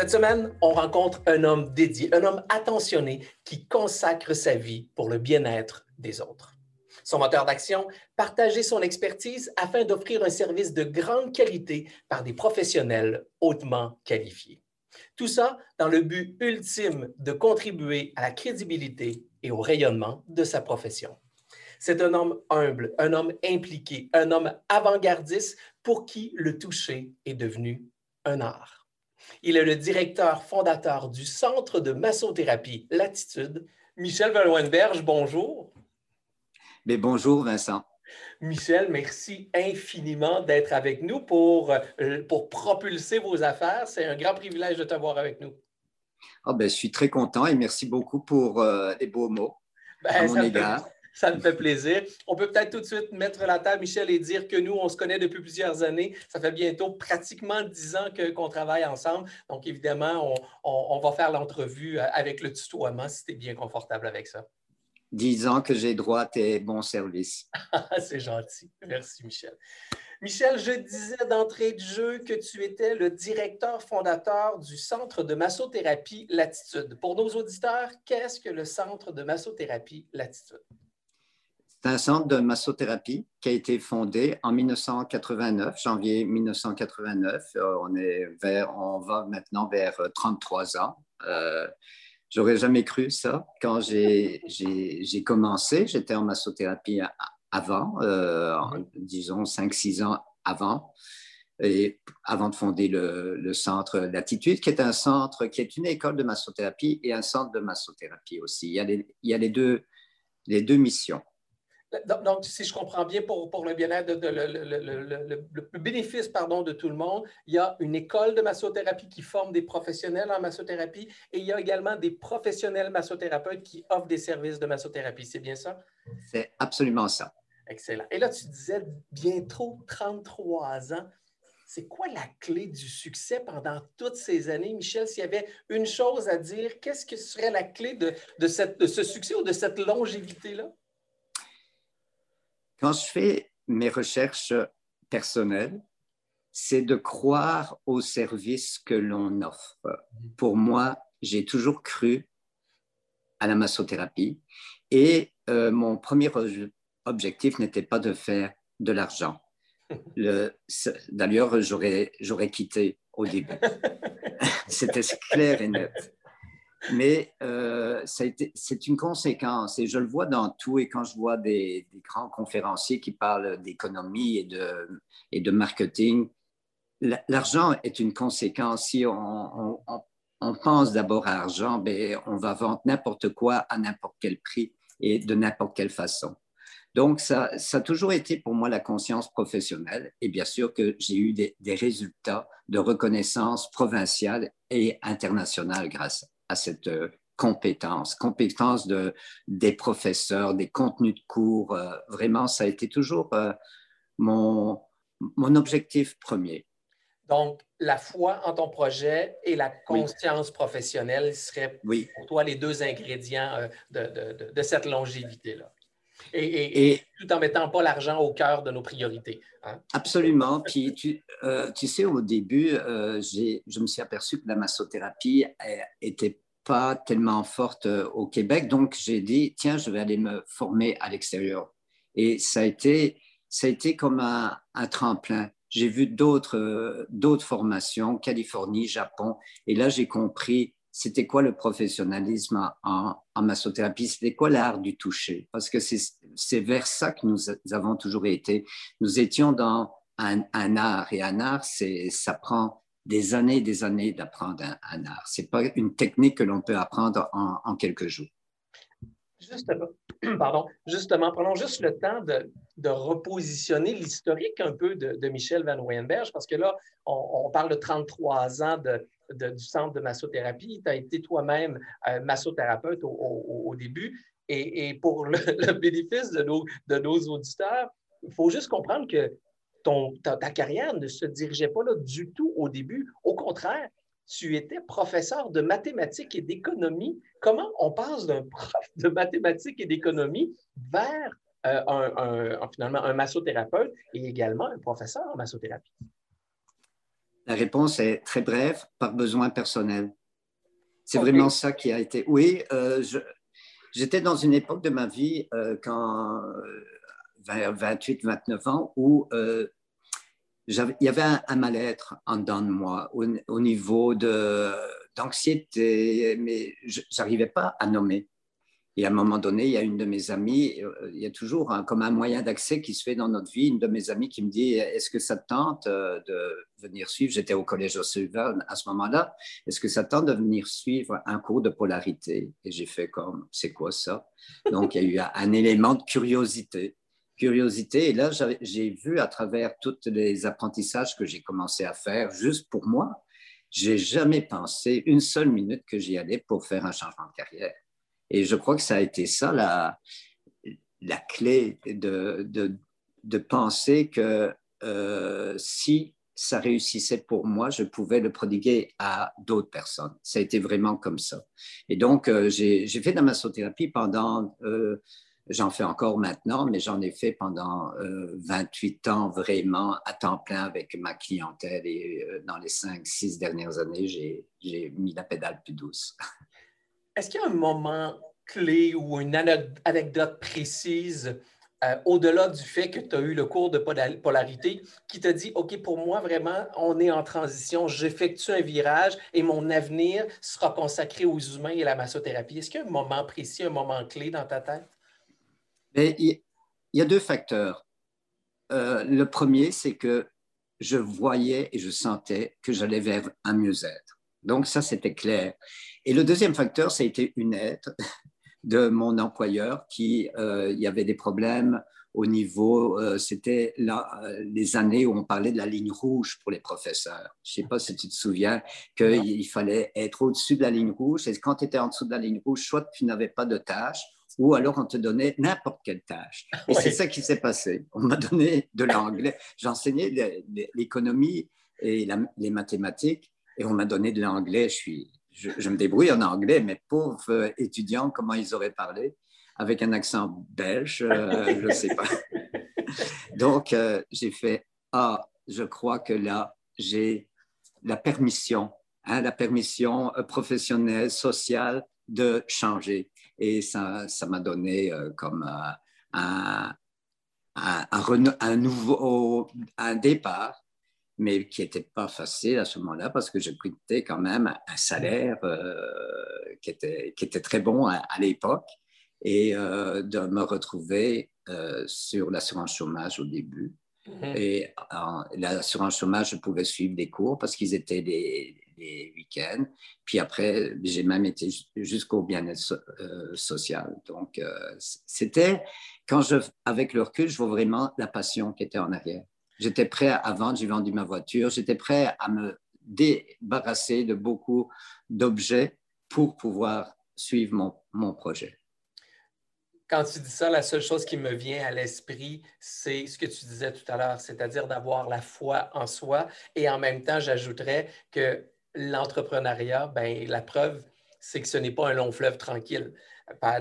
Cette semaine, on rencontre un homme dédié, un homme attentionné qui consacre sa vie pour le bien-être des autres. Son moteur d'action, partager son expertise afin d'offrir un service de grande qualité par des professionnels hautement qualifiés. Tout ça dans le but ultime de contribuer à la crédibilité et au rayonnement de sa profession. C'est un homme humble, un homme impliqué, un homme avant-gardiste pour qui le toucher est devenu un art. Il est le directeur fondateur du Centre de massothérapie Latitude. Michel Veloenberge, bonjour. Mais bonjour, Vincent. Michel, merci infiniment d'être avec nous pour, euh, pour propulser vos affaires. C'est un grand privilège de t'avoir avec nous. Oh, ben, je suis très content et merci beaucoup pour euh, les beaux mots ben, à mon égard. Ça me fait plaisir. On peut peut-être tout de suite mettre la table, Michel, et dire que nous, on se connaît depuis plusieurs années. Ça fait bientôt pratiquement dix ans qu'on travaille ensemble. Donc, évidemment, on, va faire l'entrevue euh, avec le tutoiement si tu es bien confortable avec ça. Dix ans que j'ai droit à tes bons services. C'est gentil. Merci, Michel. Michel, je disais d'entrée de jeu que tu étais le directeur fondateur du Centre de massothérapie Latitude. Pour nos auditeurs, qu'est-ce que le Centre de massothérapie Latitude? C'est un centre de massothérapie qui a été fondé en 1989, janvier 1989. Euh, on, est vers, on va maintenant vers 33 euh, ans. Euh, J'aurais jamais cru ça. Quand j'ai commencé, j'étais en massothérapie avant, euh, disons 5-6 ans avant, et avant de fonder le, centre Latitude, qui est un centre, qui est une école de massothérapie et un centre de massothérapie aussi. Il y a les deux missions. Donc, si je comprends bien, pour, pour le bien-être, de, le, bénéfice pardon, de tout le monde, il y a une école de massothérapie qui forme des professionnels en massothérapie et il y a également des professionnels massothérapeutes qui offrent des services de massothérapie. C'est bien ça? C'est absolument ça. Excellent. Et là, tu disais bientôt 33 ans. C'est quoi la clé du succès pendant toutes ces années, Michel? S'il y avait une chose à dire, qu'est-ce que serait la clé de, de, cette, de ce succès ou de cette longévité-là? Quand je fais mes recherches personnelles, c'est de croire au service que l'on offre. Pour moi, j'ai toujours cru à la massothérapie et euh, mon premier objectif n'était pas de faire de l'argent. D'ailleurs, j'aurais quitté au début. C'était clair et net. Mais euh, c'est une conséquence et je le vois dans tout. Et quand je vois des, grands conférenciers qui parlent d'économie et de, et de marketing, l'argent est une conséquence. Si on, pense d'abord à l'argent, ben, on va vendre n'importe quoi à n'importe quel prix et de n'importe quelle façon. Donc, ça, ça, a toujours été pour moi la conscience professionnelle et bien sûr que j'ai eu des, résultats de reconnaissance provinciale et internationale grâce à cette euh, compétence, compétence de, des professeurs, des contenus de cours. Euh, vraiment, ça a été toujours euh, mon, mon objectif premier. Donc, la foi en ton projet et la conscience professionnelle seraient pour toi les deux ingrédients de, de, de cette longévité-là. Et, tout en mettant pas l'argent au cœur de nos priorités. Hein. Absolument. Puis tu, euh, tu, sais, au début, euh, je me suis aperçu que la massothérapie n'était pas tellement forte euh, au Québec. Donc, j'ai dit, tiens, je vais aller me former à l'extérieur. Et ça a été, ça a été comme un, un tremplin. J'ai vu d'autres, d'autres formations, Californie, Japon. Et là, j'ai compris c'était quoi le professionnalisme en, massothérapie, c'était quoi l'art du toucher, parce que c'est vers ça que nous avons toujours été. Nous étions dans un, art, et un art, ça prend des années et des années d'apprendre un, art. Ce n'est pas une technique que l'on peut apprendre en quelques jours. Justement, pardon, justement, prenons juste le temps de, repositionner l'historique un peu de, Michel Van Weyenberg, parce que là, on, parle de 33 ans du centre de massothérapie. Tu as été toi-même euh, massothérapeute au, début. Et, pour le, bénéfice de nos, auditeurs, il faut juste comprendre que ta, carrière ne se dirigeait pas là du tout au début. Au contraire, tu étais professeur de mathématiques et d'économie. Comment on passe d'un prof de mathématiques et d'économie vers euh, un, finalement un massothérapeute et également un professeur en massothérapie? La réponse est très brève, par besoin personnel. C'est vraiment ça qui a été. Oui, euh, j'étais dans une époque de ma vie, euh, quand 28, 29 ans, où il y avait un, mal-être en dedans de moi au, niveau d'anxiété, mais je n'arrivais pas à nommer. Et à un moment donné, il y a une de mes amies, euh, il y a toujours comme un moyen d'accès qui se fait dans notre vie, une de mes amies qui me dit Est-ce que ça te tente euh, de venir suivre? J'étais au collège O'Sullivan à ce moment-là. Est-ce que ça te tente de venir suivre un cours de polarité? Et j'ai fait comme C'est quoi ça? Donc il y a eu un élément de curiosité curiosité. Et là, j'ai vu à travers tous les apprentissages que j'ai commencé à faire juste pour moi, j'ai jamais pensé une seule minute que j'y allais pour faire un changement de carrière. Et je crois que ça a été ça la, la clé de, de, de penser que euh, si ça réussissait pour moi, je pouvais le prodiguer à d'autres personnes. Ça a été vraiment comme ça. Et donc, euh, j'ai fait de la massothérapie pendant euh, J'en fais encore maintenant, mais j'en ai fait pendant 28 euh, ans vraiment à temps plein avec ma clientèle et dans les 5-6 dernières années, j'ai mis la pédale plus douce. Est-ce qu'il y a un moment clé ou une anecdote précise euh, au-delà du fait que tu as eu le cours de polarité, qui t'a dit, OK, pour moi, vraiment, on est en transition, j'effectue un virage et mon avenir sera consacré aux humains et à la massothérapie? Est-ce qu'il y a un moment précis, un moment clé dans ta tête? il y a deux facteurs. Euh, le premier, c'est que je voyais et je sentais que j'allais vers un mieux-être. Donc ça, c'était clair. Et le deuxième facteur, ça a été une aide de mon employeur qui, euh, il y avait des problèmes au niveau, euh, c'était les années où on parlait de la ligne rouge pour les professeurs. Je ne sais pas si tu te souviens qu'il fallait être au-dessus de la ligne rouge. Et quand tu étais en dessous de la ligne rouge, soit tu n'avais pas de tâche, ou alors on te donnait n'importe quelle tâche. Et c'est ça qui s'est passé. On m'a donné de l'anglais. J'enseignais l'économie et les mathématiques et on m'a donné de l'anglais. Je, suis, je, me débrouille en anglais, mais pauvres étudiants, comment ils auraient parlé? Avec un accent belge, euh, je ne sais pas. Donc, euh, j'ai fait, ah, je crois que là, j'ai la permission, hein, la permission euh, professionnelle, sociale de changer. Et ça, ça m'a donné euh, comme euh, un, un, un, nouveau un départ, mais qui n'était pas facile à ce moment-là parce que je quittais quand même un salaire euh, qui, était, qui était très bon à, l'époque et de me retrouver sur l'assurance chômage au début. Mm-hmm. Et l'assurance chômage, je pouvais suivre des cours parce qu'ils étaient les week-ends. Puis après, j'ai même été jusqu'au bien-être euh, social. Donc, euh, c'était, quand je, avec le recul, je vois vraiment la passion qui était en arrière. J'étais prêt à vendre, j'ai vendu ma voiture, j'étais prêt à me débarrasser de beaucoup d'objets pour pouvoir suivre mon, mon projet. Quand tu dis ça, la seule chose qui me vient à l'esprit, c'est ce que tu disais tout à l'heure, c'est-à-dire d'avoir la foi en soi. Et en même temps, j'ajouterais que l'entrepreneuriat, ben, la preuve, c'est que ce n'est pas un long fleuve tranquille.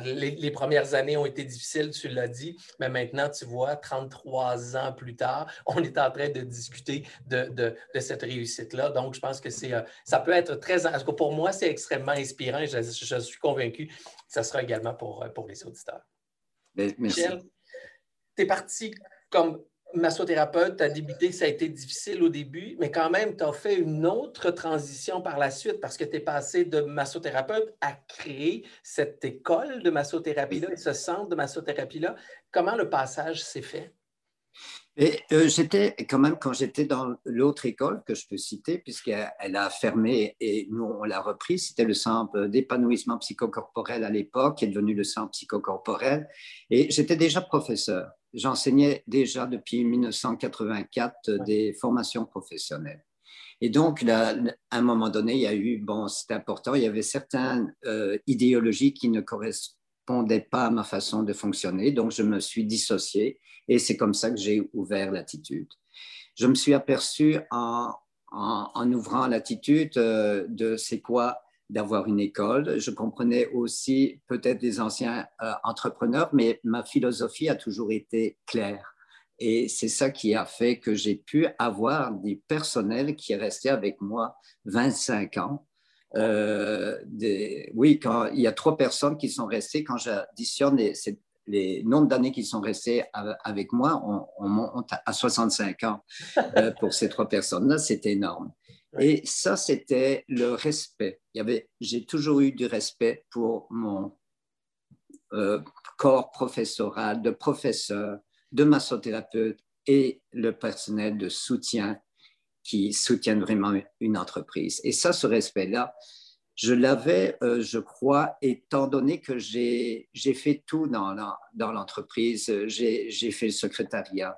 Les, premières années ont été difficiles, tu l'as dit, mais maintenant, tu vois, 33 ans plus tard, on est en train de discuter de, cette réussite-là. Donc, je pense que c'est, euh, ça peut être très... Pour moi, c'est extrêmement inspirant et je, suis convaincu que ça sera également pour, euh, pour les auditeurs. Ben, Michel, tu es parti comme massothérapeute, tu as débuté, ça a été difficile au début, mais quand même, tu as fait une autre transition par la suite parce que tu es passé de massothérapeute à créer cette école de massothérapie-là et ce centre de massothérapie-là. Comment le passage s'est fait? Et euh, j'étais quand même, quand j'étais dans l'autre école que je peux citer, puisqu'elle a fermé et nous on l'a repris, c'était le centre d'épanouissement psychocorporel à l'époque, qui est devenu le centre psychocorporel. Et j'étais déjà professeur. J'enseignais déjà depuis 1984 des formations professionnelles. Et donc, là, à un moment donné, il y a eu, bon, c'était important, il y avait certaines euh, idéologies qui ne correspondaient pas à ma façon de fonctionner. Donc, je me suis dissocié et c'est comme ça que j'ai ouvert l'attitude. Je me suis aperçu en, en, ouvrant l'attitude euh, de c'est quoi d'avoir une école. Je comprenais aussi peut-être des anciens euh, entrepreneurs, mais ma philosophie a toujours été claire. Et c'est ça qui a fait que j'ai pu avoir des personnels qui est resté avec moi 25 ans. Euh, oui, quand il y a trois personnes qui sont restées, quand j'additionne les, les nombres d'années qui sont restés avec moi, on, monte à 65 ans euh, pour ces trois personnes-là, c'est énorme. Et ça, c'était le respect. J'ai toujours eu du respect pour mon euh, corps professoral, de professeur, de massothérapeute et le personnel de soutien qui soutiennent vraiment une entreprise. Et ça, ce respect-là, je l'avais, euh, je crois, étant donné que j'ai fait tout dans l'entreprise. j'ai fait le secrétariat,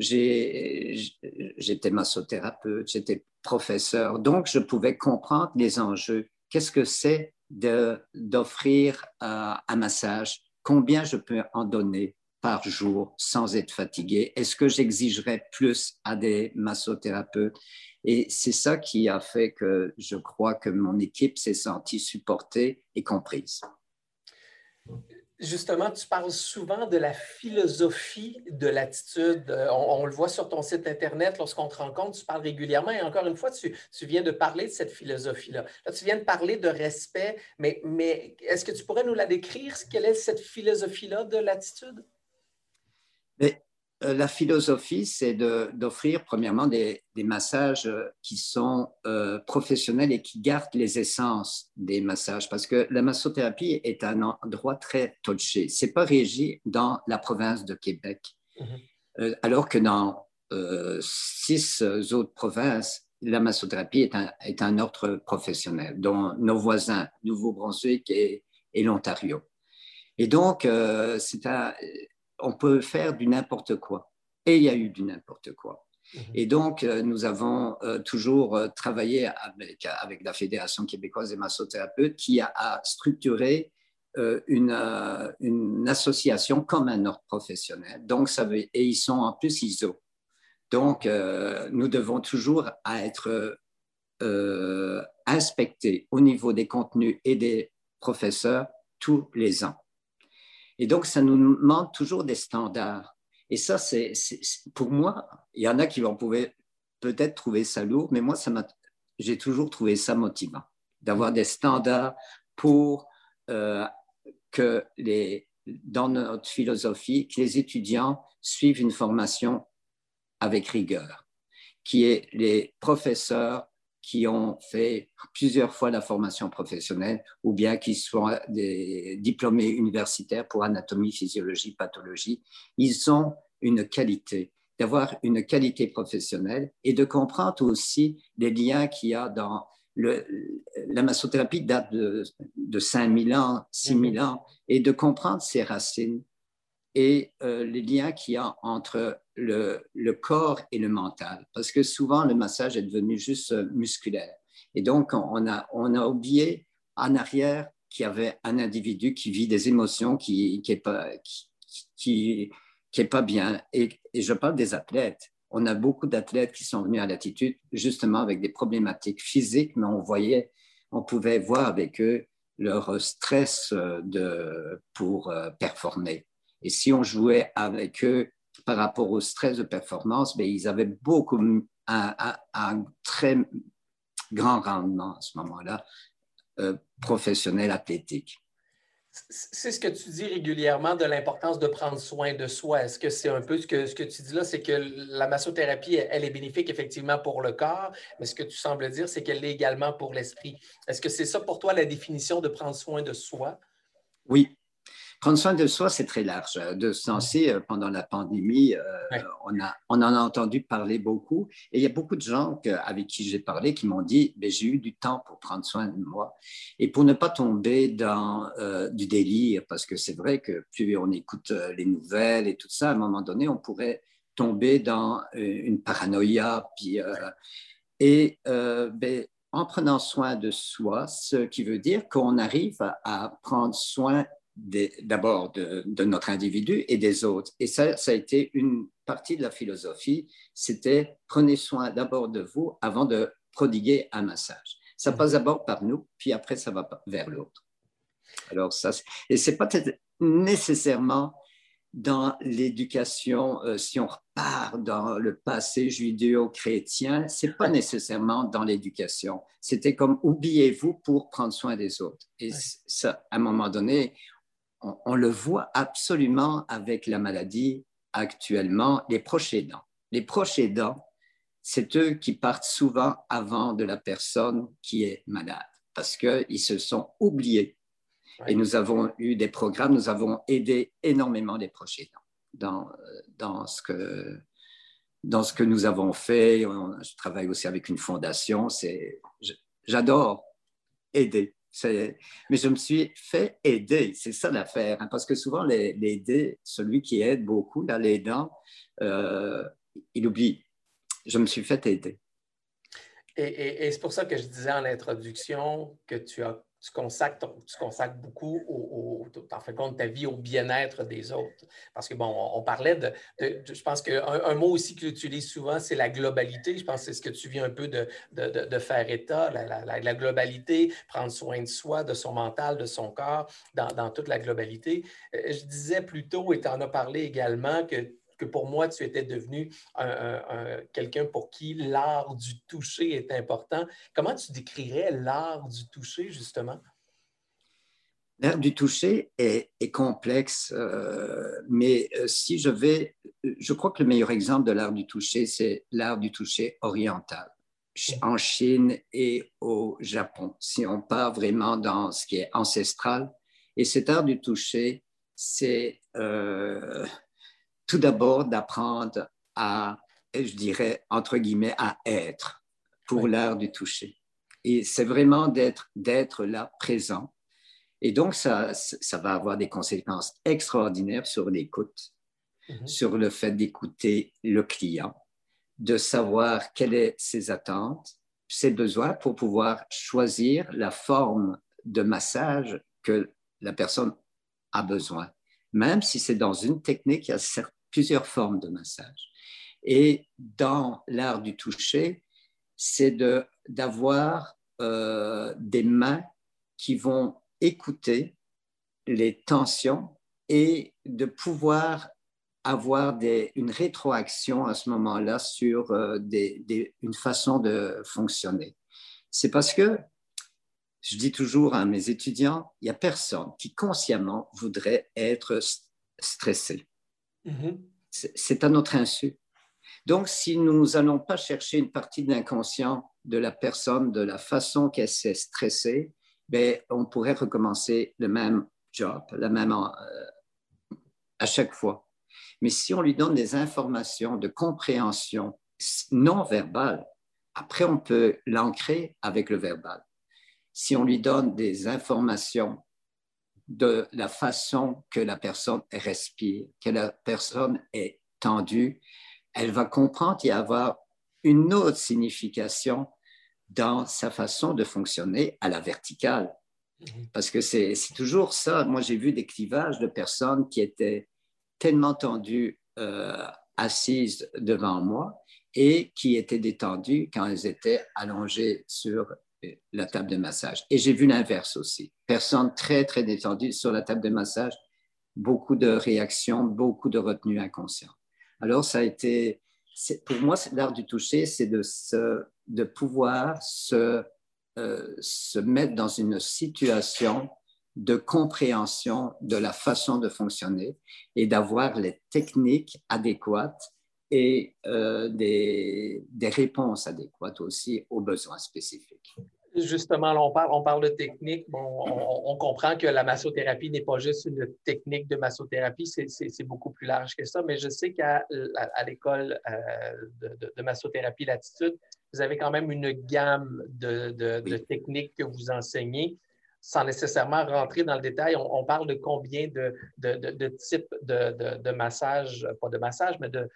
j'étais massothérapeute, j'étais professeur. Donc, je pouvais comprendre les enjeux. Qu'est-ce que c'est d'offrir un massage? Combien je peux en donner? par jour sans être fatigué? Est-ce que j'exigerais plus à des massothérapeutes? Et c'est ça qui a fait que je crois que mon équipe s'est sentie supportée et comprise. Justement, tu parles souvent de la philosophie de l'attitude. Euh, on, le voit sur ton site Internet lorsqu'on te rencontre, tu parles régulièrement. Et encore une fois, tu, viens de parler de cette philosophie-là. Là, tu viens de parler de respect, mais, est-ce que tu pourrais nous la décrire? Quelle est cette philosophie-là de l'attitude? La philosophie, c'est d'offrir premièrement des, massages euh, qui sont euh, professionnels et qui gardent les essences des massages, parce que la massothérapie est un endroit très touché. C'est pas régi dans la province de Québec, mhm. alors que dans six autres provinces, la massothérapie est un, est un ordre professionnel, dont nos voisins, Nouveau-Brunswick et, et l'Ontario. Et donc, c'est un on peut faire du n'importe quoi. Et il y a eu du n'importe quoi. Mhm. Et donc, euh, nous avons euh, toujours euh, travaillé avec, avec, la Fédération québécoise des massothérapeutes qui a, structuré une, une, association comme un ordre professionnel. Donc, ça veut, et ils sont en plus ISO. Donc, nous devons toujours être inspectés au niveau des contenus et des professeurs tous les ans. Et donc, ça nous demande toujours des standards. Et ça, c'est pour moi, il y en a qui vont peut-être trouver ça lourd, mais moi, j'ai toujours trouvé ça motivant d'avoir des standards pour euh, que les, dans notre philosophie, que les étudiants suivent une formation avec rigueur, qui est les professeurs qui ont fait plusieurs fois la formation professionnelle ou bien qui sont des diplômés universitaires pour anatomie, physiologie, pathologie, ils ont une qualité, d'avoir une qualité professionnelle et de comprendre aussi les liens qu'il y a dans le, la massothérapie date de, de 5000 ans, 6000 ans, et de comprendre ses racines et euh, les liens qu'il y a entre le, corps et le mental. Parce que souvent, le massage est devenu juste euh, musculaire. Et donc, on a, on a oublié en arrière qu'il y avait un individu qui vit des émotions qui n'est pas, qui, qui, est pas bien. Et, je parle des athlètes. On a beaucoup d'athlètes qui sont venus à l'attitude justement avec des problématiques physiques, mais on voyait, on pouvait voir avec eux leur stress euh, de, pour performer. Et si on jouait avec eux par rapport au stress de performance, bien, ils avaient beaucoup, un, très grand rendement à ce moment-là, euh, professionnel, athlétique. C'est ce que tu dis régulièrement de l'importance de prendre soin de soi. Est-ce que c'est un peu ce que, ce que tu dis là, c'est que la massothérapie, elle est bénéfique effectivement pour le corps, mais ce que tu sembles dire, c'est qu'elle l'est également pour l'esprit. Est-ce que c'est ça pour toi la définition de prendre soin de soi? Oui, Prendre soin de soi, c'est très large. De ce sens-ci, euh, pendant la pandémie, euh, on, a, on en a entendu parler beaucoup. Et il y a beaucoup de gens avec qui j'ai parlé qui m'ont dit j'ai eu du temps pour prendre soin de moi. Et pour ne pas tomber dans euh, du délire, parce que c'est vrai que plus on écoute les nouvelles et tout ça, à un moment donné, on pourrait tomber dans une paranoïa. Puis, et ben, en prenant soin de soi, ce qui veut dire qu'on arrive à prendre soin d'abord de, notre individu et des autres. Et ça, ça a été une partie de la philosophie, c'était prenez soin d'abord de vous avant de prodiguer un massage. Ça passe d'abord par nous, puis après ça va vers l'autre. Alors ça, et c'est pas nécessairement dans l'éducation, euh, si on repart dans le passé judéo-chrétien, c'est pas nécessairement dans l'éducation. C'était comme oubliez-vous pour prendre soin des autres. Et ça, à un moment donné, on, le voit absolument avec la maladie actuellement, les proches aidants. Les proches aidants, c'est eux qui partent souvent avant de la personne qui est malade parce qu'ils se sont oubliés. Et nous avons eu des programmes, nous avons aidé énormément les proches aidants dans, dans, ce, que, dans ce que nous avons fait. Je travaille aussi avec une fondation. J'adore aider. Mais je me suis fait aider, c'est ça l'affaire, hein, parce que souvent, l'aider, celui qui aide beaucoup, là, l'aidant, euh, il oublie. Je me suis fait aider. et c'est pour ça que je disais en introduction que tu as tu consacres, tu consacres beaucoup, au, en fin de compte, ta vie au bien-être des autres. Parce que, bon, on, parlait de, je pense qu'un un mot aussi que tu utilises souvent, c'est la globalité. Je pense que c'est ce que tu viens un peu de, de faire état, la, la, globalité, prendre soin de soi, de son mental, de son corps, dans, dans toute la globalité. Euh, je disais plus tôt, et tu en as parlé également, que que pour moi, tu étais devenu quelqu'un pour qui l'art du toucher est important. Comment tu décrirais l'art du toucher, justement? L'art du toucher est, complexe, euh, mais euh, si je vais, je crois que le meilleur exemple de l'art du toucher, c'est l'art du toucher oriental en Chine et au Japon, si on part vraiment dans ce qui est ancestral. Et cet art du toucher, c'est euh, tout d'abord d'apprendre à, je dirais, entre guillemets, à être pour l'art du toucher. Et c'est vraiment d'être, d'être là, présent. Et donc, ça, ça va avoir des conséquences extraordinaires sur l'écoute, mm-hmm. sur le fait d'écouter le client, de savoir quelles sont ses attentes, ses besoins pour pouvoir choisir la forme de massage que la personne a besoin. Même si c'est dans une technique, il y a plusieurs formes de massage. Et dans l'art du toucher, c'est d'avoir euh, des mains qui vont écouter les tensions et de pouvoir avoir une rétroaction à ce moment-là sur euh, une façon de fonctionner. C'est parce que je dis toujours à mes étudiants, il n'y a personne qui consciemment voudrait être stressé. Mm-hmm. C'est à notre insu. Donc, si nous n'allons pas chercher une partie de l'inconscient de la personne, de la façon qu'elle s'est stressée, ben, on pourrait recommencer le même job, la même euh, à chaque fois. Mais si on lui donne des informations de compréhension non verbale, après on peut l'ancrer avec le verbal. Si on lui donne des informations de la façon que la personne respire, que la personne est tendue, elle va comprendre y avoir une autre signification dans sa façon de fonctionner à la verticale. Mhm. Parce que c'est toujours ça. Moi, j'ai vu des clivages de personnes qui étaient tellement tendues euh, assises devant moi et qui étaient détendues quand elles étaient allongées sur la table de massage. Et j'ai vu l'inverse aussi. Personne très, très détendue sur la table de massage, beaucoup de réactions, beaucoup de retenue inconsciente. Alors, ça a été, pour moi, l'art du toucher, c'est de, de pouvoir se, euh, se mettre dans une situation de compréhension de la façon de fonctionner et d'avoir les techniques adéquates et euh, des, réponses adéquates aussi aux besoins spécifiques. Justement, on parle, on parle de technique. on, comprend que la massothérapie n'est pas juste une technique de massothérapie, c'est beaucoup plus large que ça. Mais je sais qu'à l'école euh, de, massothérapie Latitude, vous avez quand même une gamme de techniques que vous enseignez sans nécessairement rentrer dans le détail, on, parle de combien de, de, types de, massage, pas de massage, mais de,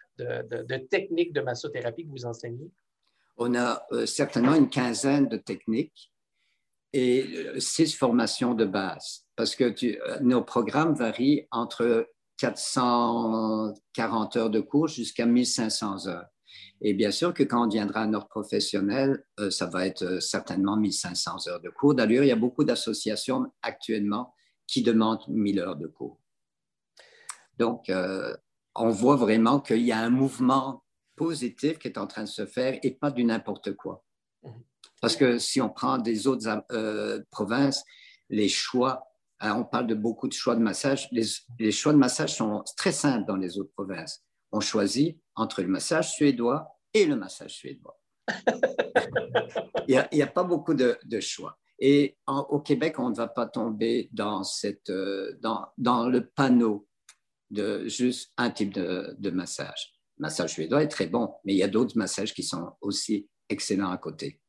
techniques de massothérapie que vous enseignez? On a euh, certainement une quinzaine de techniques et euh, six formations de base, parce que euh, nos programmes varient entre 440 heures de cours jusqu'à 1500 heures. Et bien sûr que quand on deviendra un ordre professionnel, euh, ça va être euh, certainement 1500 heures de cours. D'ailleurs, il y a beaucoup d'associations actuellement qui demandent 1000 heures de cours. Donc, euh, on voit vraiment qu'il y a un mouvement positif qui est en train de se faire et pas du n'importe quoi. Parce que si on prend des autres provinces, les choix, hein, on parle de beaucoup de choix de massage, les, les choix de massage sont très simples dans les autres provinces. On choisit entre le massage suédois et le massage suédois. il n'y a, pas beaucoup de, choix. Et au Québec, on ne va pas tomber dans, cette, euh, dans, dans, le panneau de juste un type de, de massage. Le massage suédois est très bon, mais il y a d'autres massages qui sont aussi excellents à côté.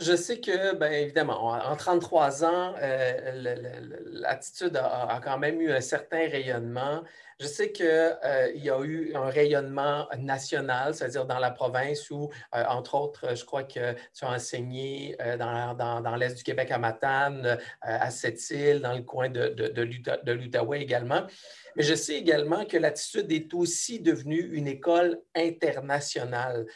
Je sais que, bien évidemment, en 33 ans, euh, l'attitude a, quand même eu un certain rayonnement. Je sais qu'il euh, y a eu un rayonnement national, c'est-à-dire dans la province où, euh, entre autres, je crois que tu as enseigné dans, l'Est du Québec à Matane, à Sept-Îles, dans le coin de, de l'Outaouais également. Mais je sais également que l'attitude est aussi devenue une école internationale.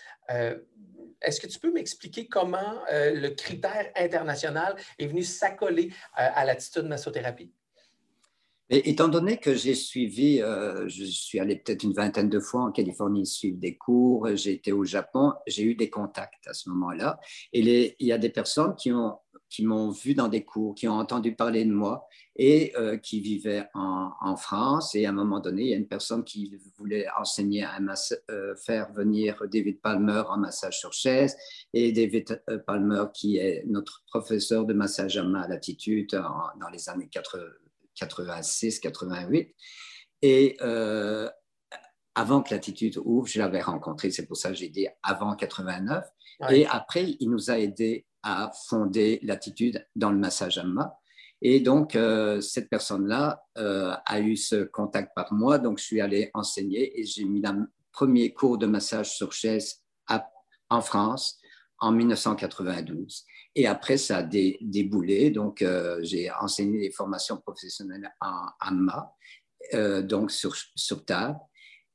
Est-ce que tu peux m'expliquer comment euh, le critère international est venu s'accoler euh, à l'attitude massothérapie? Étant donné que j'ai suivi, euh, je suis allé peut-être une vingtaine de fois en Californie suivre des cours, j'ai été au Japon, j'ai eu des contacts à ce moment-là. Et il y a des personnes qui ont qui m'ont vu dans des cours, qui ont entendu parler de moi et euh, qui vivaient en, France. Et à un moment donné, il y a une personne qui voulait enseigner, à euh, faire venir David Palmer en massage sur chaise. Et David Palmer, qui est notre professeur de massage à ma latitude dans les années 86-88. Et avant que l'attitude ouvre, je l'avais rencontré, c'est pour ça que j'ai dit avant 89. Et après, il nous a aidés a fondé l'attitude dans le massage Amma. Et donc, euh, cette personne-là euh, a eu ce contact par moi, donc je suis allé enseigner et j'ai mis le premier cours de massage sur chaise en France en 1992. Et après, ça a déboulé, donc euh, j'ai enseigné des formations professionnelles en Amma, donc sur, sur table.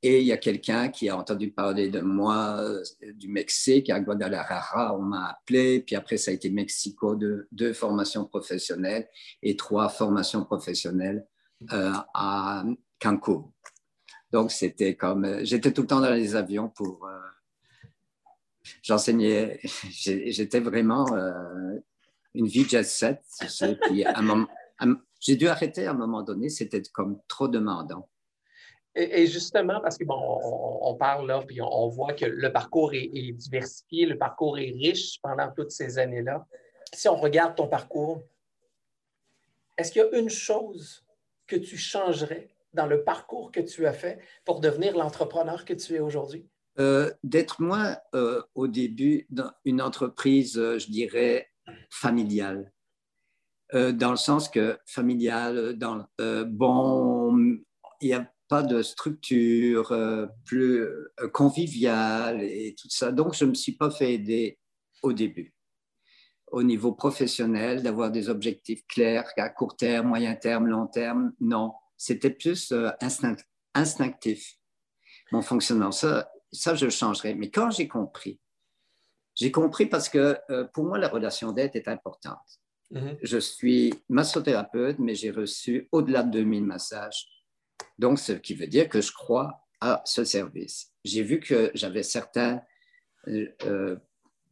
Et il y a quelqu'un qui a entendu parler de moi euh, du Mexique, à Guadalajara, on m'a appelé. Puis après, ça a été Mexico, deux, deux formations professionnelles et trois formations professionnelles euh, à Cancun. Donc, c'était comme. Euh, j'étais tout le temps dans les avions pour. J'enseignais. J'étais vraiment une vie jet set. J'ai dû arrêter à un moment donné. C'était comme trop demandant. Et, justement, parce que bon, on, parle là, puis on, voit que le parcours est, diversifié, le parcours est riche pendant toutes ces années-là. Si on regarde ton parcours, est-ce qu'il y a une chose que tu changerais dans le parcours que tu as fait pour devenir l'entrepreneur que tu es aujourd'hui? Euh, d'être moins euh, au début dans une entreprise, euh, je dirais, familiale. dans le sens que familiale, dans, bon, il y a pas de structure plus conviviale et tout ça. Donc, je ne me suis pas fait aider au début. Au niveau professionnel, d'avoir des objectifs clairs à court terme, moyen terme, long terme, non. C'était plus instinctif, mon fonctionnement. Ça, ça, je changerais. Mais quand j'ai compris, j'ai compris parce que pour moi, la relation d'aide est importante. Mm-hmm. Je suis massothérapeute, mais j'ai reçu au-delà de 2000 massages donc, ce qui veut dire que je crois à ce service. J'ai vu que j'avais certains euh, euh,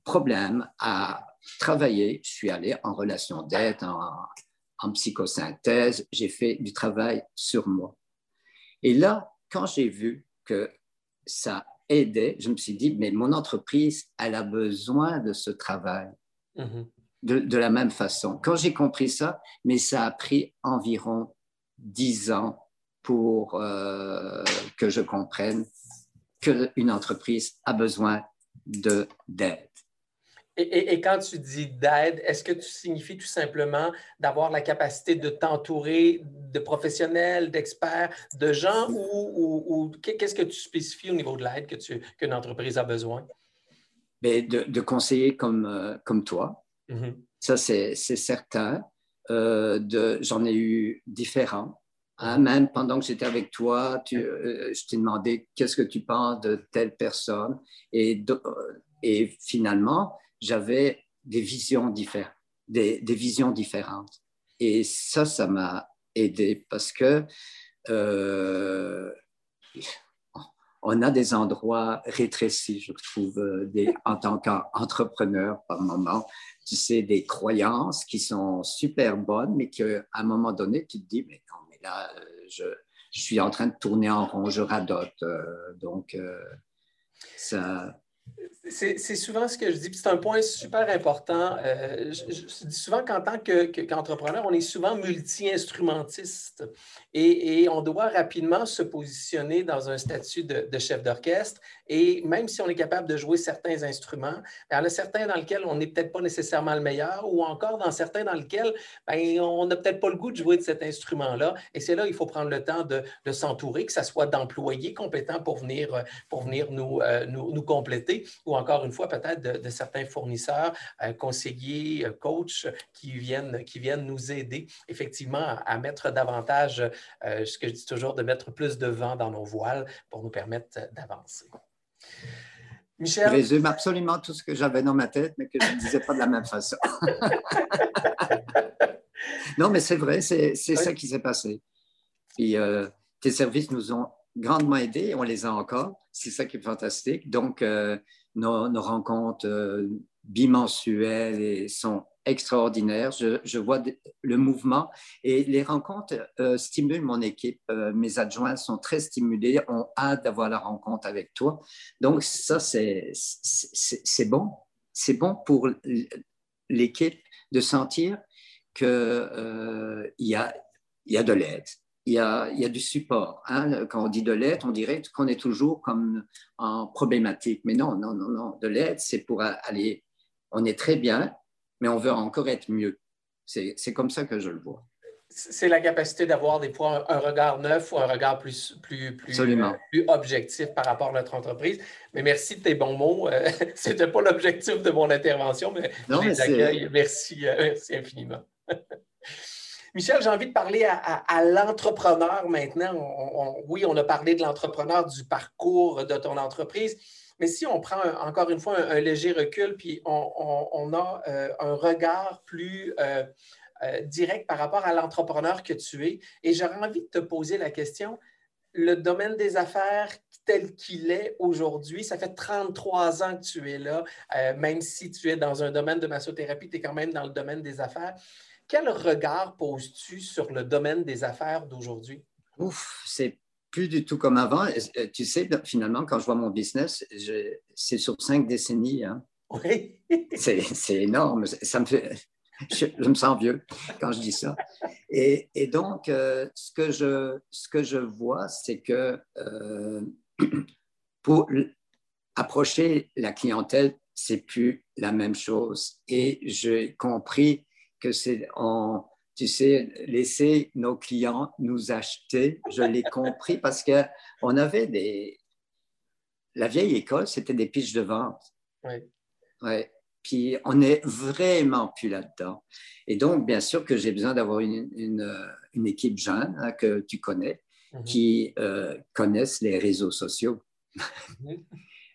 problèmes à travailler. Je suis allé en relation d'aide, en psychosynthèse, j'ai fait du travail sur moi. Et là, quand j'ai vu que ça aidait, je me suis dit, mais mon entreprise, elle a besoin de ce travail. Mm-hmm. de, la même façon. Quand j'ai compris ça, mais ça a pris environ dix ans pour euh, que je comprenne qu'une entreprise a besoin d'aide. Et, quand tu dis d'aide, est-ce que tu signifies tout simplement d'avoir la capacité de t'entourer de professionnels, d'experts, de gens ou, qu'est-ce que tu spécifies au niveau de l'aide qu'une entreprise a besoin? Bien, de, de, conseillers comme, euh, comme toi. Mm-hmm. Ça, c'est certain. Euh, J'en ai eu différents. Hein, même pendant que j'étais avec toi, tu, euh, je t'ai demandé qu'est-ce que tu penses de telle personne. Et, et finalement, j'avais des visions différentes, des, visions différentes. Et ça, ça m'a aidé parce que euh, on a des endroits rétrécis, je trouve, des, en tant qu'entrepreneur par moment. Tu sais, des croyances qui sont super bonnes, mais qu'à un moment donné, tu te dis, mais non, là, euh, je, suis en train de tourner en rond, je radote. Euh, donc, euh, ça, c'est souvent ce que je dis, c'est un point super important. je, dis souvent qu'en tant qu'entrepreneur, on est souvent multi-instrumentiste et, on doit rapidement se positionner dans un statut de, chef d'orchestre. Et même si on est capable de jouer certains instruments, il y en a certains dans lesquels on n'est peut-être pas nécessairement le meilleur ou encore dans certains dans lesquels ben, on n'a peut-être pas le goût de jouer de cet instrument-là. Et c'est là il faut prendre le temps de, s'entourer, que ce soit d'employés compétents pour venir, pour venir nous, euh, nous, nous, compléter ou encore une fois peut-être de, certains fournisseurs, euh, conseillers, euh, coachs qui viennent, qui viennent nous aider effectivement à mettre davantage ce que je dis toujours, de mettre plus de vent dans nos voiles pour nous permettre d'avancer. Michel? Je résume absolument tout ce que j'avais dans ma tête, mais que je ne disais pas de la même façon. non, mais c'est vrai, c'est ça qui s'est passé. Puis euh, tes services nous ont grandement aidés, on les a encore. C'est ça qui est fantastique. Donc, euh, nos, nos, rencontres bimensuelles sont extraordinaire. Je, vois le mouvement et les rencontres euh, stimulent mon équipe. Euh, mes adjoints sont très stimulés, ont hâte d'avoir la rencontre avec toi. Donc, ça, c'est bon. C'est bon pour l'équipe de sentir qu'il euh, y, a, y a de l'aide. Il y, a, il y a, du support. Hein. Quand on dit de l'aide, on dirait qu'on est toujours comme en problématique. Mais non, non, non, non. De l'aide, c'est pour aller. On est très bien, mais on veut encore être mieux. C'est comme ça que je le vois. C'est la capacité d'avoir des fois un, regard neuf ou un regard plus, plus, plus, euh, plus, objectif par rapport à notre entreprise. Mais merci de tes bons mots. Euh, Ce n'était pas l'objectif de mon intervention, mais je les accueille. Merci, euh, merci infiniment. Michel, j'ai envie de parler à, l'entrepreneur maintenant. oui, on a parlé de l'entrepreneur, du parcours de ton entreprise, mais si on prend encore une fois un, léger recul, puis on, a euh, un regard plus euh, euh, direct par rapport à l'entrepreneur que tu es, et j'aurais envie de te poser la question, le domaine des affaires tel qu'il est aujourd'hui, ça fait 33 ans que tu es là, même si tu es dans un domaine de massothérapie, tu es quand même dans le domaine des affaires. Quel regard poses-tu sur le domaine des affaires d'aujourd'hui? Ouf, c'est plus du tout comme avant. Tu sais, finalement, quand je vois mon business, c'est sur cinq décennies. Hein. Oui. c'est énorme. Ça me fait, je, me sens vieux quand je dis ça. Et, donc, euh, ce, que je, ce que je vois, c'est que euh, pour approcher la clientèle, c'est plus la même chose. Et j'ai compris que c'est en tu sais, laisser nos clients nous acheter. Je l'ai compris parce qu'on avait des. La vieille école, c'était des pitches de vente. Oui. Ouais. Puis on n'est vraiment plus là-dedans. Et donc, bien sûr que j'ai besoin d'avoir une, une, équipe jeune hein, que tu connais, mm-hmm. qui euh, connaissent les réseaux sociaux.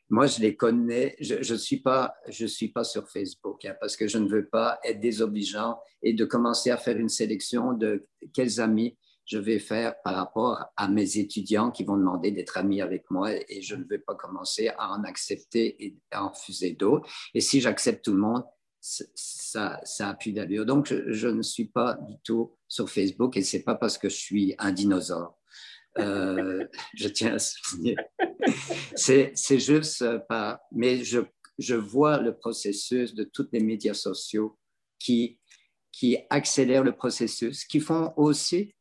Moi, je les connais. Je ne suis, pas, je suis pas sur Facebook hein, parce que je ne veux pas être désobligeant et de commencer à faire une sélection de quels amis je vais faire par rapport à mes étudiants qui vont demander d'être amis avec moi et je ne veux pas commencer à en accepter et à en refuser d'autres. Et si j'accepte tout le monde, ça, ça a plus d'allure. Donc, je, ne suis pas du tout sur Facebook et c'est pas parce que je suis un dinosaure. Euh, je tiens à souligner. C'est, juste pas. Mais je, je vois le processus de tous les médias sociaux qui, qui accélèrent le processus, qui font aussi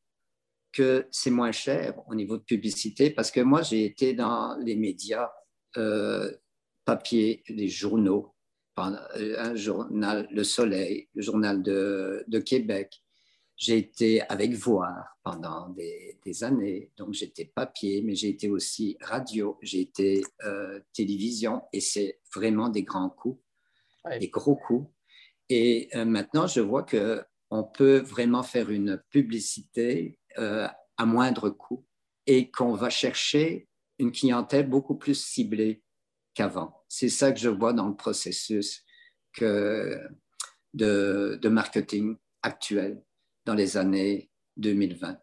que c'est moins cher au niveau de publicité parce que moi, j'ai été dans les médias euh, papier, les journaux, un journal Le Soleil, le journal de, de Québec. J'ai été avec Voir pendant des, des années, donc j'étais papier, mais j'ai été aussi radio, j'ai été euh, télévision, et c'est vraiment des grands coups, des gros coups. Et euh, maintenant, je vois que on peut vraiment faire une publicité euh, à moindre coût et qu'on va chercher une clientèle beaucoup plus ciblée qu'avant. C'est ça que je vois dans le processus que de, de marketing actuel dans les années 2020.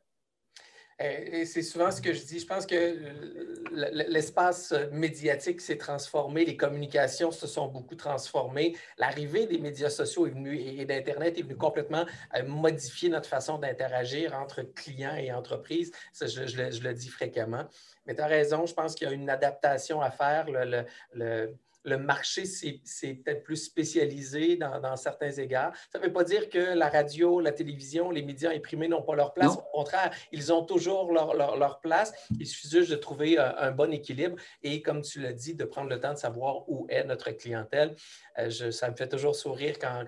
Et c'est souvent ce que je dis. Je pense que euh, l'espace médiatique s'est transformé, les communications se sont beaucoup transformées. L'arrivée des médias sociaux est venue, et d'Internet est venue complètement euh, modifier notre façon d'interagir entre clients et entreprises. Ça, je, le, dis fréquemment. Mais tu as raison, je pense qu'il y a une adaptation à faire. Le marché s'est peut-être plus spécialisé dans, certains égards. Ça ne veut pas dire que la radio, la télévision, les médias imprimés n'ont pas leur place. Au contraire, ils ont toujours leur, place. Il suffit juste de trouver un, bon équilibre et, comme tu l'as dit, de prendre le temps de savoir où est notre clientèle. Euh, ça me fait toujours sourire quand,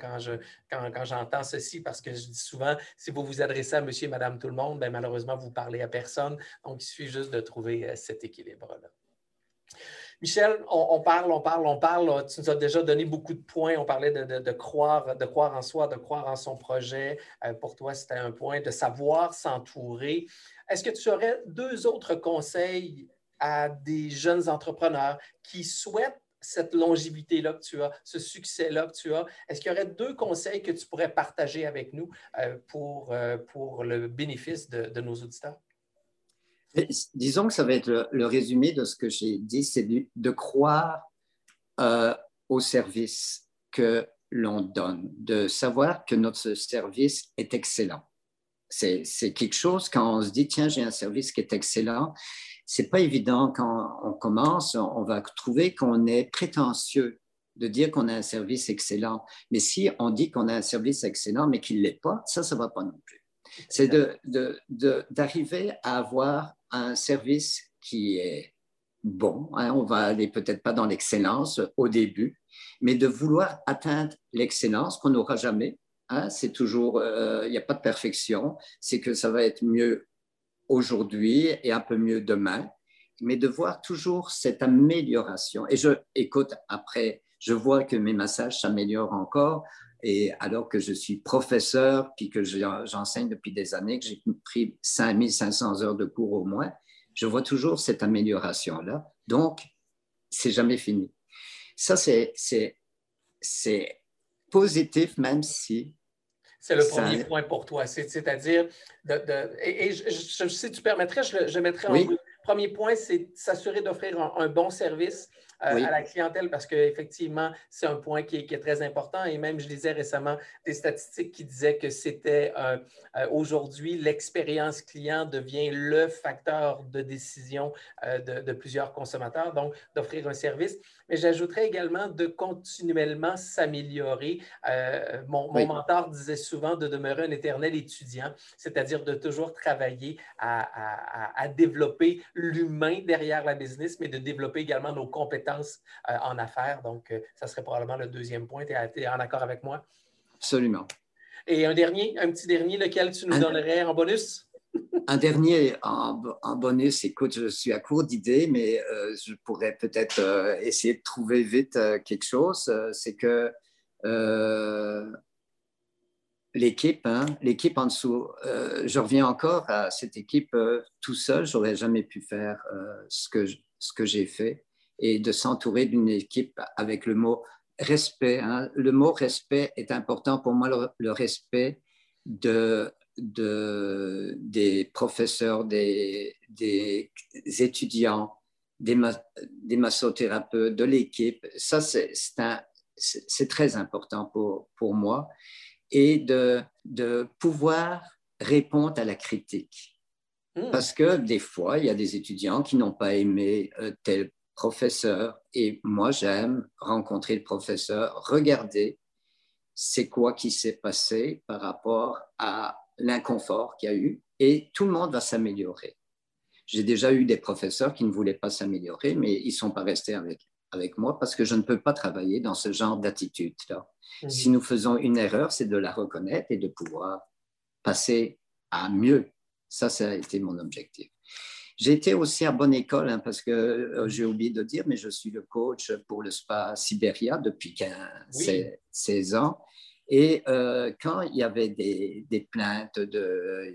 quand j'entends ceci parce que je dis souvent, si vous vous adressez à monsieur et madame tout le monde, ben, malheureusement, vous parlez à personne. Donc, il suffit juste de trouver euh, cet équilibre-là. Michel, on, parle, on parle, on parle. Tu nous as déjà donné beaucoup de points. On parlait de, croire, de croire en soi, de croire en son projet. Euh, pour toi, c'était un point de savoir s'entourer. Est-ce que tu aurais deux autres conseils à des jeunes entrepreneurs qui souhaitent cette longévité-là que tu as, ce succès-là que tu as? Est-ce qu'il y aurait deux conseils que tu pourrais partager avec nous euh, pour, euh, pour le bénéfice de nos auditeurs? Disons que ça va être le, résumé de ce que j'ai dit, c'est de, croire euh, au service que l'on donne, de savoir que notre service est excellent. C'est quelque chose quand on se dit, tiens, j'ai un service qui est excellent. C'est pas évident quand on commence, on va trouver qu'on est prétentieux de dire qu'on a un service excellent. Mais si on dit qu'on a un service excellent, mais qu'il ne l'est pas, ça, ça ne va pas non plus. C'est d'arriver à avoir un service qui est bon. Hein, on va aller peut-être pas dans l'excellence au début, mais de vouloir atteindre l'excellence qu'on n'aura jamais. Hein, c'est toujours, euh, il n'y a pas de perfection. C'est que ça va être mieux aujourd'hui et un peu mieux demain, mais de voir toujours cette amélioration. Et je écoute après, je vois que mes massages s'améliorent encore. Et alors que je suis professeur, puis que j'enseigne depuis des années, que j'ai pris 5500 heures de cours au moins, je vois toujours cette amélioration-là. Donc, c'est jamais fini. Ça, c'est positif, même si c'est le premier point pour toi. C'est-à-dire, de, et, si tu permettrais, je, je mettrais en premier point, c'est s'assurer d'offrir un, bon service euh, à la clientèle parce qu'effectivement, c'est un point qui est, très important. Et même, je lisais récemment des statistiques qui disaient que c'était euh, euh, aujourd'hui, l'expérience client devient le facteur de décision de, plusieurs consommateurs, donc d'offrir un service. Mais j'ajouterais également de continuellement s'améliorer. mon, mentor disait souvent de demeurer un éternel étudiant, c'est-à-dire de toujours travailler à développer l'humain derrière la business, mais de développer également nos compétences euh, en affaires. Donc, euh, ça serait probablement le deuxième point. Tu es, en accord avec moi? Absolument. Et un dernier, un petit dernier, lequel tu nous donnerais en bonus? Un dernier en, bonus, écoute, je suis à court d'idées, mais euh, je pourrais peut-être essayer de trouver vite quelque chose. C'est que l'équipe, hein, l'équipe en dessous, je reviens encore à cette équipe tout seul, j'aurais jamais pu faire ce que, ce que j'ai fait et de s'entourer d'une équipe avec le mot respect. Hein. Le mot respect est important pour moi, le, respect de, de, des professeurs, des, des étudiants, des, des, massothérapeutes, de l'équipe. Ça, c'est très important pour, pour moi. Et de, de pouvoir répondre à la critique. Hmm. Parce que des fois, il y a des étudiants qui n'ont pas aimé euh, tel professeur et moi, j'aime rencontrer le professeur, regarder c'est quoi qui s'est passé par rapport à l'inconfort qu'il y a eu et tout le monde va s'améliorer. J'ai déjà eu des professeurs qui ne voulaient pas s'améliorer, mais ils ne sont pas restés avec, avec moi parce que je ne peux pas travailler dans ce genre d'attitude-là. Mhm. Si nous faisons une erreur, c'est de la reconnaître et de pouvoir passer à mieux. Ça, ça a été mon objectif. Été aussi à bonne école hein, parce que euh, j'ai oublié de dire, mais je suis le coach pour le spa Sibéria depuis 15, Oui. 16, 16 ans. Et euh, quand il y avait des, des plaintes de,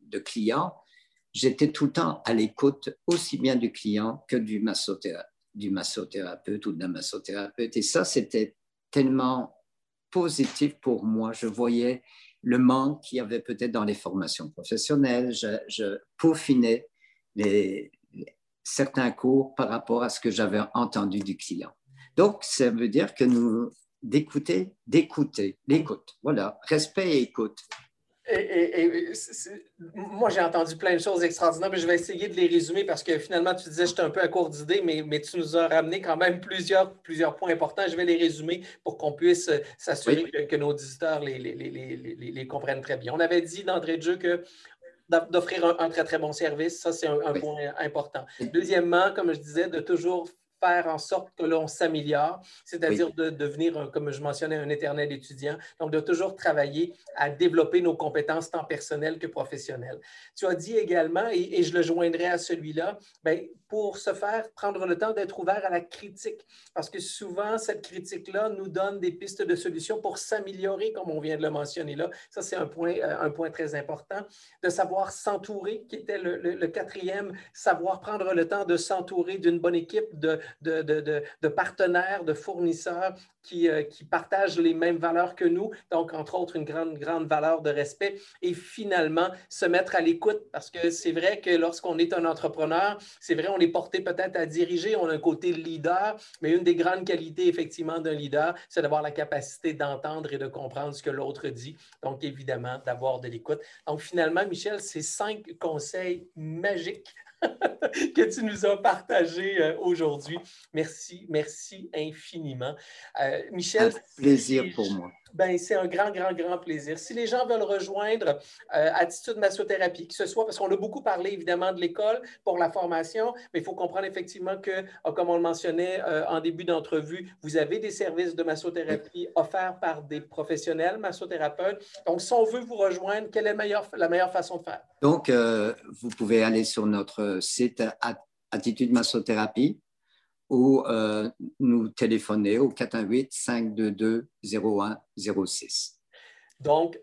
de clients, j'étais tout le temps à l'écoute aussi bien du client que du, massothéra- du massothérapeute ou de la massothérapeute. Et ça, c'était tellement positif pour moi. Je voyais le manque qu'il y avait peut-être dans les formations professionnelles. Je, je peaufinais les, certains cours par rapport à ce que j'avais entendu du client. Donc, ça veut dire que nous d'écouter, d'écouter, l'écoute. Voilà, respect et écoute. Et, moi, j'ai entendu plein de choses extraordinaires, mais je vais essayer de les résumer parce que finalement, tu disais que j'étais un peu à court d'idées, mais, mais tu nous as ramené quand même plusieurs, plusieurs points importants. Je vais les résumer pour qu'on puisse euh, s'assurer Oui. que, que nos auditeurs les, les- les- les- les- les comprennent très bien. On avait dit d'entrée de jeu que d'offrir un, un très, très bon service, ça, c'est un, un Oui. point important. Oui. Deuxièmement, comme je disais, de toujours faire en sorte que l'on s'améliore, c'est-à-dire de devenir, comme je mentionnais, un éternel étudiant. Donc, de toujours travailler à développer nos compétences tant personnelles que professionnelles. Tu as dit également, et, et je le joindrai à celui-là, ben, pour se faire prendre le temps d'être ouvert à la critique, parce que souvent, cette critique-là nous donne des pistes de solutions pour s'améliorer, comme on vient de le mentionner là. Ça, c'est un point, euh, un point très important. De savoir s'entourer, qui était le, quatrième, savoir prendre le temps de s'entourer d'une bonne équipe de, de, de- de- partenaires, de fournisseurs qui, euh, qui partagent les mêmes valeurs que nous, donc entre autres une grande, grande valeur de respect, et finalement se mettre à l'écoute, parce que c'est vrai que lorsqu'on est un entrepreneur, c'est vrai, est porté peut-être à diriger, on a un côté leader, mais une des grandes qualités effectivement d'un leader, c'est d'avoir la capacité d'entendre et de comprendre ce que l'autre dit, donc évidemment d'avoir de l'écoute. Donc finalement, Michel, c'est cinq conseils magiques que tu nous as partagés euh, aujourd'hui. Merci, merci infiniment. Euh, Michel, Un plaisir si- pour moi. ben, c'est un grand, grand, grand plaisir. Si les gens veulent rejoindre euh, Attitude Massothérapie, que ce soit, parce qu'on a beaucoup parlé évidemment de l'école pour la formation, mais il faut comprendre effectivement que, euh, comme on le mentionnait euh, en début d'entrevue, vous avez des services de massothérapie offerts par des professionnels massothérapeutes. Donc, si on veut vous rejoindre, quelle est la meilleure, la meilleure façon de faire? Donc, vous pouvez aller sur notre site At- Attitude Massothérapie ou euh, nous téléphoner au 418-522-0106. Donc,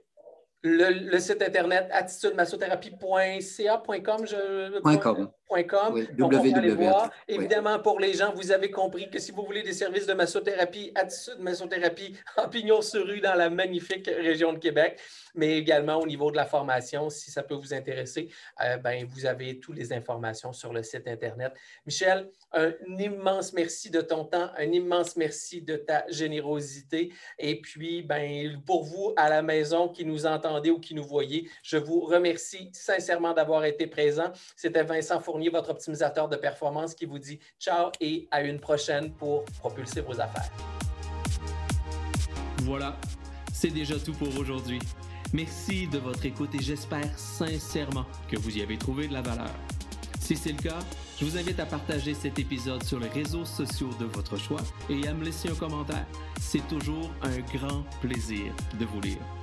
le, le site internet attitudemassothérapie.ca.com, je com. Oui, www. Oui. Évidemment, pour les gens, vous avez compris que si vous voulez des services de massothérapie, Attitude Massothérapie en pignon sur rue dans la magnifique région de Québec, mais également au niveau de la formation, si ça peut vous intéresser, euh, ben, vous avez toutes les informations sur le site Internet. Michel, un immense merci de ton temps, un immense merci de ta générosité. Et puis, ben, pour vous à la maison qui nous entendez ou qui nous voyez, je vous remercie sincèrement d'avoir été présent. C'était Vincent Fournier, votre optimisateur de performance, qui vous dit ciao et à une prochaine pour propulser vos affaires. Voilà, c'est déjà tout pour aujourd'hui. Merci de votre écoute et j'espère sincèrement que vous y avez trouvé de la valeur. Si c'est le cas, je vous invite à partager cet épisode sur les réseaux sociaux de votre choix et à me laisser un commentaire. C'est toujours un grand plaisir de vous lire.